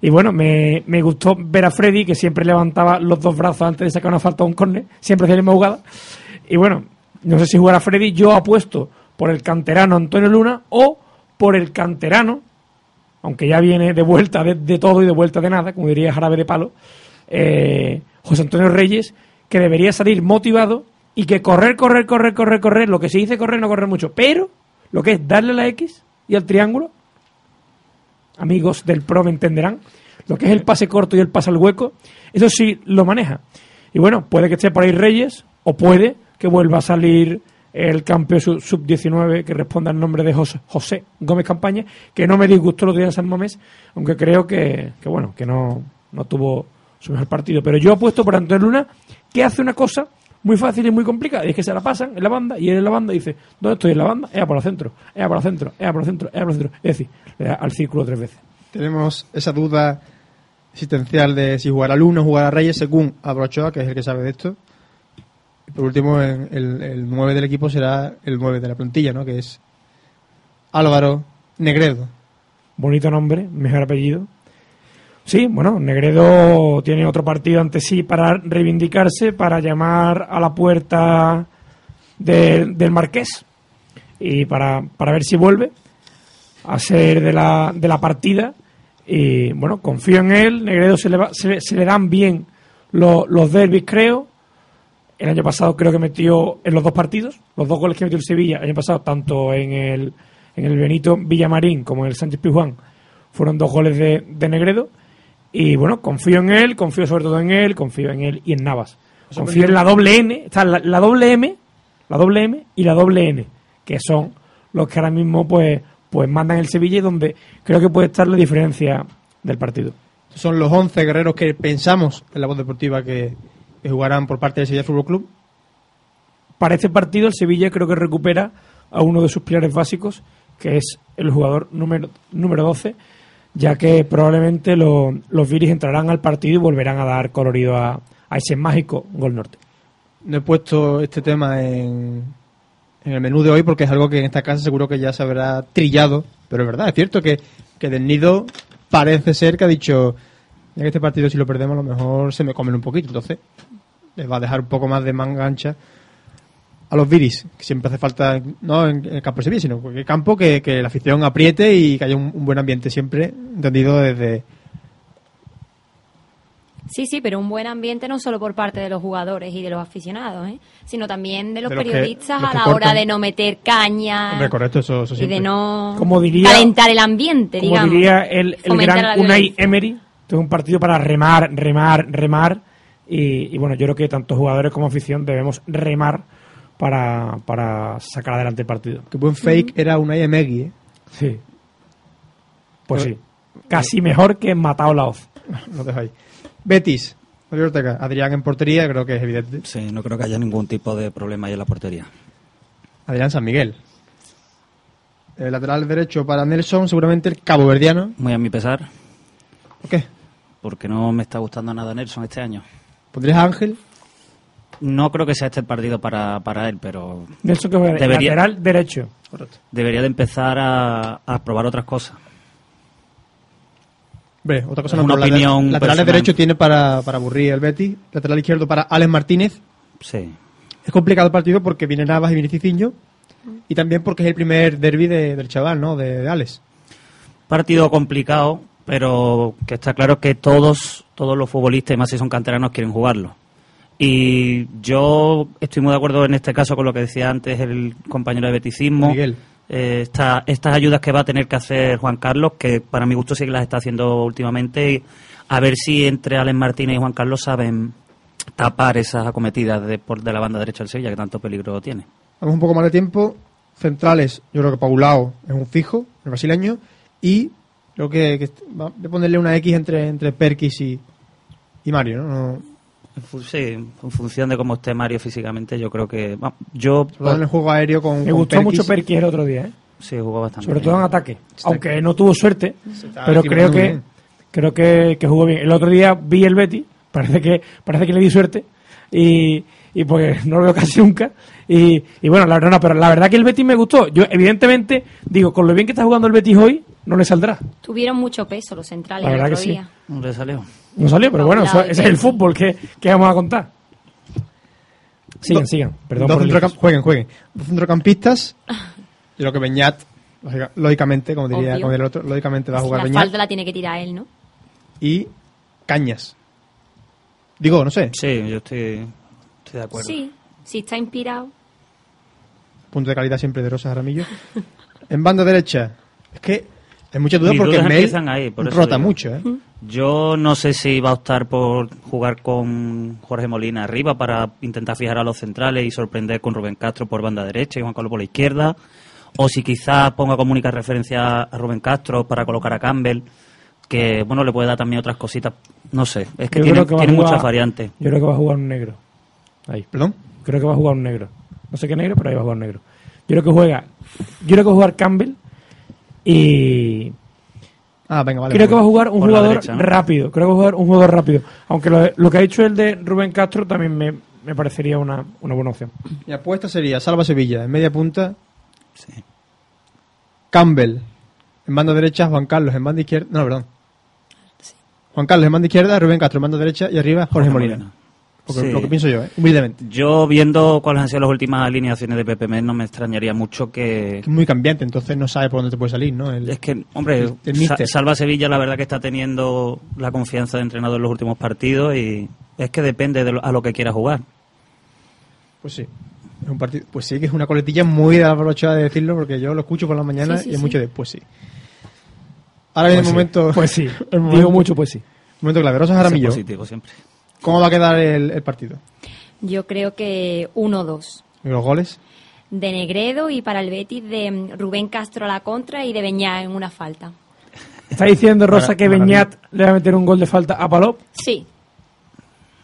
Y bueno, me, me gustó ver a Freddy, que siempre levantaba los dos brazos antes de sacar una falta a un córner, siempre hacía la misma jugada. Y bueno, no sé si jugará Freddy, yo apuesto por el canterano Antonio Luna o por el canterano aunque ya viene de vuelta de, de todo y de vuelta de nada, como diría Jarabe de Palo, eh, José Antonio Reyes, que debería salir motivado y que correr, correr, correr, correr, correr, lo que se dice correr no correr mucho, pero lo que es darle la X y al triángulo, amigos del pro me entenderán, lo que es el pase corto y el pase al hueco, eso sí lo maneja. Y bueno, puede que esté por ahí Reyes o puede que vuelva a salir el campeón sub- sub-19 que responda al nombre de José, José Gómez Campaña, que no me disgustó los días de San Mamés, aunque creo que, que bueno, que no, no tuvo su mejor partido. Pero yo apuesto por Antonio Luna, que hace una cosa muy fácil y muy complicada, y es que se la pasan en la banda, y él en la banda dice, ¿dónde estoy en la banda? Es por el centro, es por el centro, es por el centro, es por el centro. Es decir, al círculo tres veces. Tenemos esa duda existencial de si jugará Luna o jugará Reyes según Abrochoa, que es el que sabe de esto. Y por último, en- el, el 9 del equipo será el 9 de la plantilla, ¿no? Que es Álvaro Negredo. Bonito nombre, mejor apellido. Sí, bueno, Negredo tiene otro partido ante sí para reivindicarse, para llamar a la puerta de- del Marqués y para, para ver si vuelve. A ser de la, de la partida. Y bueno, confío en él. Negredo se le, va- se, le- se le dan bien los, los derbis, creo. El año pasado creo que metió en los dos partidos, los dos goles que metió el Sevilla el año pasado, tanto en el, en el Benito Villamarín como en el Sánchez Pizjuán, fueron dos goles de, de Negredo. Y bueno, confío en él, confío sobre todo en él, confío en él y en Navas. Confío en la doble N, está la, la doble M, la doble M y la doble N, que son los que ahora mismo pues, pues mandan el Sevilla y donde creo que puede estar la diferencia del partido. Son los 11 guerreros que pensamos en la voz deportiva que, que jugarán por parte del Sevilla Fútbol Club. Para este partido el Sevilla creo que recupera a uno de sus pilares básicos, que es el jugador número, número 12, ya que probablemente lo- los Viris entrarán al partido y volverán a dar colorido a, a ese mágico gol norte. No he puesto este tema en, en el menú de hoy porque es algo que en esta casa seguro que ya se habrá trillado, pero es verdad, es cierto que, que Del Nido parece ser que ha dicho, ya que este partido si lo perdemos a lo mejor se me comen un poquito, entonces les va a dejar un poco más de manga ancha a los viris, que siempre hace falta, no en el campo de Sevilla, sino en cualquier campo que, que la afición apriete y que haya un, un buen ambiente siempre, entendido desde... Sí, sí, pero un buen ambiente no solo por parte de los jugadores y de los aficionados, ¿eh? sino también de los De los que- periodistas los a la hora de no meter caña Hombre, correcto, eso, eso y de no Como diría- calentar el ambiente, Como digamos. diría el, gran Unai. Emery, esto es un partido para remar, remar, remar. Y, y bueno, yo creo que tanto jugadores como afición debemos remar para, para sacar adelante el partido. Que buen fake era una Megui, ¿eh? Sí. Pues sí. Casi mejor que Matao la Hoz. Lo dejo ahí. Betis, Ortega, Adrián en portería, creo que es evidente. Sí, no creo que haya ningún tipo de problema ahí en la portería. Adrián San Miguel. El lateral derecho para Nelson, seguramente el cabo verdiano. Muy a mi pesar, ¿Por qué? porque no me está gustando nada Nelson este año. ¿Pondrías a Ángel? No creo que sea este el partido para, para él, pero Nelson que Debería- lateral derecho. Correcto. debería de empezar a, a probar otras cosas. Hombre, otra cosa no, una lateral- opinión Lateral personal. derecho tiene para, para aburrir el Betis. Lateral izquierdo para Alex Martínez. Sí. Es complicado el partido porque viene Navas y viene Ciciño. Y también porque es el primer derby de- del chaval, ¿no? De, de Alex. Partido complicado, pero que está claro que todos, todos los futbolistas, y más si son canteranos, quieren jugarlo. Y yo estoy muy de acuerdo en este caso con lo que decía antes el compañero de Beticismo. Miguel. Eh, esta- estas ayudas que va a tener que hacer Juan Carlos, que para mi gusto sí que las está haciendo últimamente, a ver si entre Alex Martínez y Juan Carlos saben tapar esas acometidas de, por, de la banda derecha del Sevilla que tanto peligro tiene. Vamos un poco más de tiempo. Centrales, yo creo que Paulao es un fijo, el brasileño. Y creo que, que va a ponerle una X entre, entre Perkis y, y Mario, ¿no? No- Sí, en función de cómo esté Mario físicamente, yo creo que... yo en el juego aéreo con. Me con gustó Perkis. mucho Perkis el otro día, ¿eh? sí jugó bastante sobre bien. todo en ataque. Está- Aunque no tuvo suerte, pero creo que bien. creo que, que jugó bien. El otro día vi el Betty, parece que parece que le di suerte y, y porque no lo veo casi nunca. Y, y bueno, la verdad no, pero la verdad que el Betis me gustó. Yo evidentemente digo, con lo bien que está jugando el Betis hoy, no le saldrá. Tuvieron mucho peso los centrales La el verdad otro que sí. día. No le salió. No salió, pero bueno, eso- ese es el fútbol que, que vamos a contar. Sigan, Do- sigan. Perdón dos por el jueguen, jueguen. Dos centrocampistas. Yo creo que Beñat, lógica- lógicamente, como diría, como diría el otro, lógicamente va a jugar la Beñat. falta la tiene que tirar él, ¿no? Y Cañas. Digo, no sé, Sí, yo estoy, estoy de acuerdo. Sí, sí está inspirado. punto de calidad siempre de Rosa Jaramillo. en banda derecha, es que hay muchas dudas porque dudas Mel empiezan ahí, por rota digo. mucho, ¿eh? Yo no sé si va a optar por jugar con Jorge Molina arriba para intentar fijar a los centrales y sorprender con Rubén Castro por banda derecha y Juan Carlos por la izquierda. O si quizás ponga como única referencia a Rubén Castro para colocar a Campbell, que bueno, le puede dar también otras cositas. No sé, es que Yo tiene, que jugar- muchas variantes. Yo creo que va a jugar un negro. Ahí. ¿Perdón? Creo que va a jugar un negro. No sé qué negro, pero ahí va a jugar un negro. Yo creo que juega. Yo creo que va a jugar Campbell y Ah, venga, vale. creo que va a jugar un jugador derecha, ¿no? rápido. Creo que va a jugar un jugador rápido. Aunque lo, lo que ha dicho el de Rubén Castro también me, me parecería una, una buena opción. Mi apuesta sería Salva Sevilla en media punta, Sí. Campbell en banda derecha, Juan Carlos en banda izquierda. No, perdón. Juan Carlos en banda izquierda, Rubén Castro en banda derecha y arriba Jorge, Molina. Lo Sí. lo que pienso yo, ¿eh? humildemente. Yo, viendo cuáles han sido las últimas alineaciones de Pepe Mel, no me extrañaría mucho que... Que es muy cambiante, entonces no sabe por dónde te puede salir, ¿no? El- Es que, hombre, El- el Sa- míster. Salva Sevilla la verdad que está teniendo la confianza de entrenador en los últimos partidos y es que depende de lo- a lo que quiera jugar. Pues sí. Es un partido, pues sí, que es una coletilla muy de de decirlo, porque yo lo escucho por la mañana Sí, sí, y es sí. mucho de pues sí. Ahora viene Pues el sí. momento. Pues sí. el momento, Digo mucho, pues sí. momento clave. Rosa Ser Jaramillo, positivo siempre. ¿Cómo va a quedar el, el partido? Yo creo que 1-2. ¿Y los goles? De Negredo y para el Betis de mm, Rubén Castro a la contra y de Beñá en una falta. ¿Está diciendo Rosa que Beñat le va a meter un gol de falta a Palop? Sí,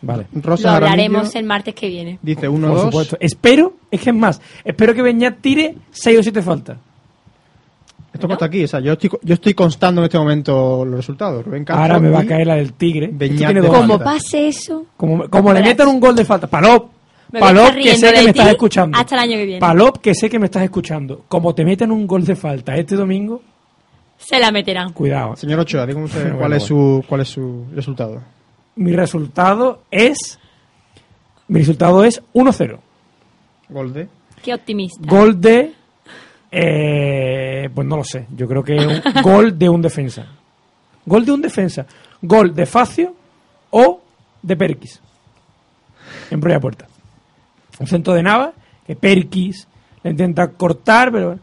Vale. Rosa lo hablaremos el martes que viene. dice Por 1-2. supuesto. Espero, es que es más, espero que Beñat tire 6 o 7 faltas. Esto consta aquí, o sea, yo estoy, yo estoy constando en este momento los resultados. Rubén Castro Ahora me va a caer la del Tigre. Tiene dos. Como pase eso, Como, como le metan un gol de falta. Palop. Palop, que sé que me estás escuchando. hasta el año que viene. Palop, que sé que me estás escuchando. Como te metan un gol de falta este domingo, se la meterán. cuidado. Señor Ochoa, dígame usted Bueno, cuál, bueno, es su, cuál es su resultado. Mi resultado es. Mi resultado es 1-0. Gol de. Qué optimista. Gol de. Eh, pues no lo sé. Yo creo que un gol de un defensa. Gol de un defensa. Gol de Facio o de Perkis. En propia puerta. Un centro de Nava, que Perkis le intenta cortar, pero bueno.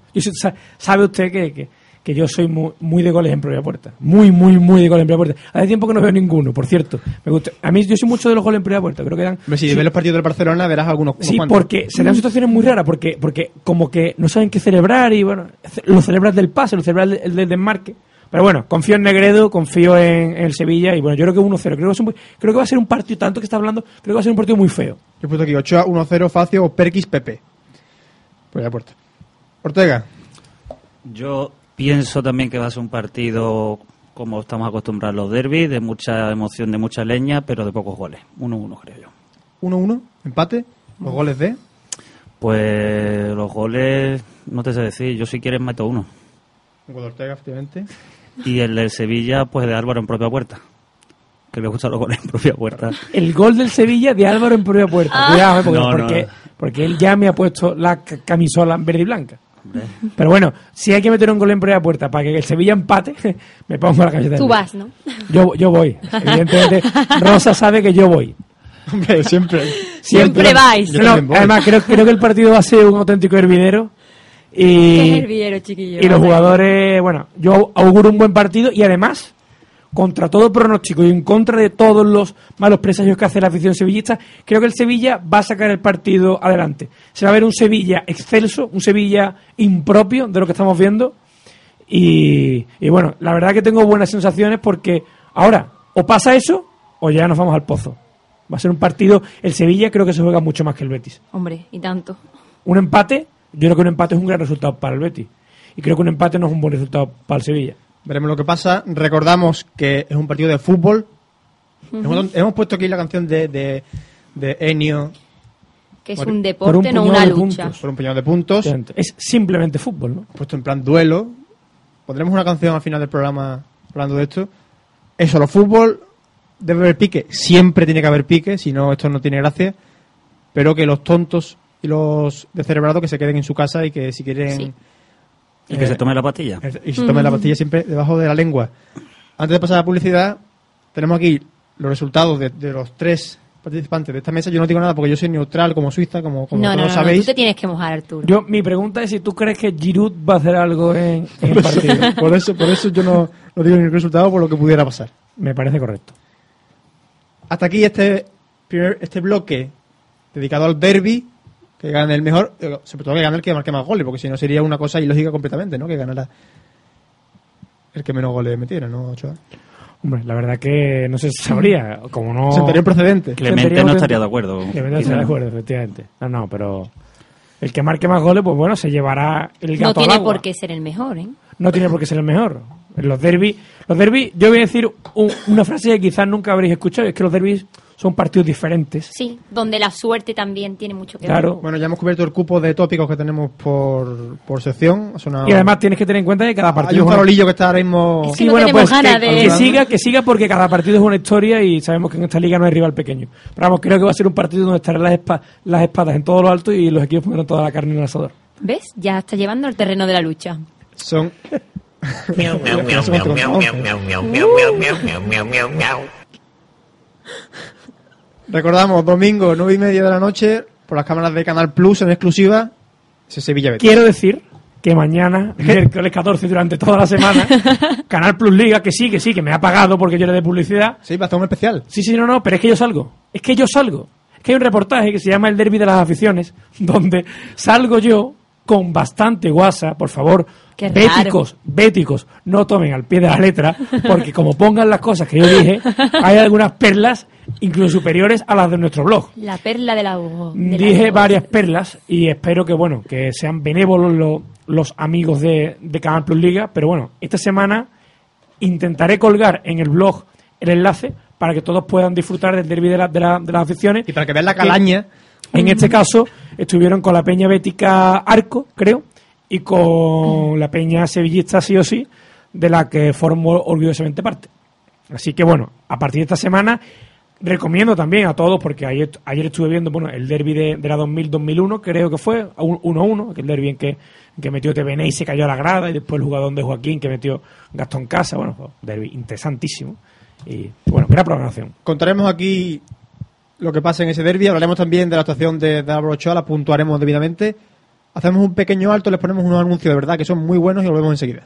Sabe usted que, que, que yo soy muy, muy de goles en propia puerta. Muy, muy, muy de goles en propia puerta. Hace tiempo que no veo ninguno, por cierto. Me gusta. A mí yo soy mucho de los goles en propia puerta. Creo que dan. Hombre, si sí, ves los partidos del Barcelona, verás algunos. unos Sí, cuantos. porque se dan situaciones muy raras, porque, porque como que no saben qué celebrar y bueno, lo celebras del pase, lo celebras del, del desmarque. Pero bueno, confío en Negredo, confío en, en el Sevilla y bueno, yo creo que 1-0. Creo, que va a ser un- creo que va a ser un partido, tanto que está hablando, creo que va a ser un partido muy feo. Yo he puesto aquí Ochoa 1-0, Facio o Perkis Pepe. Pues ya puerta. Ortega. Yo pienso también que va a ser un partido como estamos acostumbrados a los derbis, de mucha emoción, de mucha leña, pero de pocos goles. 1-1 creo yo. 1-1, empate. Los goles de. Pues los goles, no te sé decir, yo si quieres meto uno. Un Ortega, efectivamente. Y el del Sevilla, pues de Álvaro en propia puerta. Que le gustan los goles en propia puerta. El gol del Sevilla de Álvaro en propia puerta. Ah. Cuidado, eh, porque, No, no. porque, porque él ya me ha puesto la ca- camisola verde y blanca. Pero bueno, si hay que meter un gol en propia puerta para que el Sevilla empate, me pongo la camiseta. Tú vas, ¿no? Yo, yo voy. Evidentemente, Rosa sabe que yo voy. Hombre, siempre. Siempre vais. No, además, creo, creo que el partido va a ser un auténtico hervidero. Qué Y, hervidero, chiquillo. y los jugadores, bueno, yo auguro un buen partido y además, contra todo pronóstico y en contra de todos los malos presagios que hace la afición sevillista, creo que el Sevilla va a sacar el partido adelante. Se va a ver un Sevilla excelso, un Sevilla impropio de lo que estamos viendo. Y, y bueno, la verdad que tengo buenas sensaciones porque ahora o pasa eso o ya nos vamos al pozo. Va a ser un partido, el Sevilla creo que se juega mucho más que el Betis. Hombre, y tanto. Un empate, yo creo que un empate es un gran resultado para el Betis. Y creo que un empate no es un buen resultado para el Sevilla. Veremos lo que pasa. Recordamos que es un partido de fútbol. hemos, hemos puesto aquí la canción de, de, de Ennio Que es Por- un por deporte, un no una lucha. puntos. por un puñado de puntos. Es simplemente fútbol, ¿no? Puesto en plan duelo. Pondremos una canción al final del programa hablando de esto. Es solo fútbol. Debe haber pique. Siempre tiene que haber pique. Si no, esto no tiene gracia. Pero que los tontos y los descerebrados que se queden en su casa y que si quieren. Sí. Y que Eh, se tome la pastilla. Y se tomen la pastilla siempre debajo de la lengua. Antes de pasar a la publicidad, tenemos aquí los resultados de, de los tres participantes de esta mesa. Yo no digo nada porque yo soy neutral como Suiza, como, como No, todos no, no, sabéis. tú te tienes que mojar, Arturo. Yo, mi pregunta es si tú crees que Giroud va a hacer algo en, en el partido. por, eso, por eso yo no, no digo ningún resultado por lo que pudiera pasar. Me parece correcto. Hasta aquí este, primer, este bloque dedicado al derby. Que gane el mejor, eh, sobre todo que gane el que marque más goles, porque si no sería una cosa ilógica completamente, ¿no? Que ganara el que menos goles metiera, ¿no, Ochoa? Hombre, la verdad que no se sabría. Como no. Sentaría un precedente. Clemente no un- estaría de acuerdo. Clemente no estaría de acuerdo, efectivamente. No, no, pero. El que marque más goles, pues bueno, se llevará el no gato al tiene agua. por qué ser el mejor, ¿eh? no tiene por qué ser el mejor. En los derbis, los derbis, yo voy a decir un- una frase que quizás nunca habréis escuchado, es que los derbis son partidos diferentes. Sí, donde la suerte también tiene mucho que Claro. Bueno, ya hemos cubierto el cupo de tópicos que tenemos por, por sección. Y además tienes que tener en cuenta que cada hay partido un es una- farolillo que está ahora mismo... Es que no tenemos ganas que, de- que siga, que siga porque cada partido es una historia y sabemos que en esta liga no hay rival pequeño. Pero vamos, creo que va a ser un partido donde estarán las, espa- las espadas en todo lo alto y los equipos pondrán toda la carne en el asador. ¿Ves? Ya está llevando al terreno de la lucha. Son... Miau, miau, miau, miau, miau, miau, miau, miau, miau, miau, miau, miau, miau, miau. Recordamos, domingo, nueve y media de la noche, por las cámaras de Canal Plus en exclusiva, ese Sevilla Betis. Quiero decir que mañana, miércoles 14, durante toda la semana, Canal Plus Liga, que sí, que sí, que me ha pagado porque yo le de publicidad. Sí, va a un especial. Sí, sí, no, no, pero es que yo salgo. Es que yo salgo. Es que hay un reportaje que se llama El Derby de las Aficiones, donde salgo yo con bastante guasa, por favor. Qué raro. béticos, béticos, no tomen al pie de la letra, porque como pongan las cosas que yo dije, hay algunas perlas incluso superiores a las de nuestro blog. La perla de la... de la- Dije varias perlas y espero que bueno que sean benévolos lo- los amigos de, de Canal Plus Liga, pero bueno, esta semana intentaré colgar en el blog el enlace para que todos puedan disfrutar del derby de, la- de la- de las aficiones. Y para que vean la calaña, En este caso estuvieron con la Peña Bética Arco, creo, y con la Peña Sevillista sí o sí, de la que formo orgullosamente parte. Así que bueno, a partir de esta semana recomiendo también a todos, porque ayer, ayer estuve viendo bueno el derby de, de la 2000-2001, creo que fue, a un- 1-1, aquel derby en que, en que metió TVN y se cayó a la grada, y después el jugador de Joaquín que metió Gastón Casa, bueno, derby interesantísimo. Y bueno, gran programación. contaremos aquí lo que pasa en ese derby, hablaremos también de la actuación de, de Álvaro la puntuaremos debidamente. Hacemos un pequeño alto, les ponemos unos anuncios de verdad que son muy buenos y volvemos enseguida.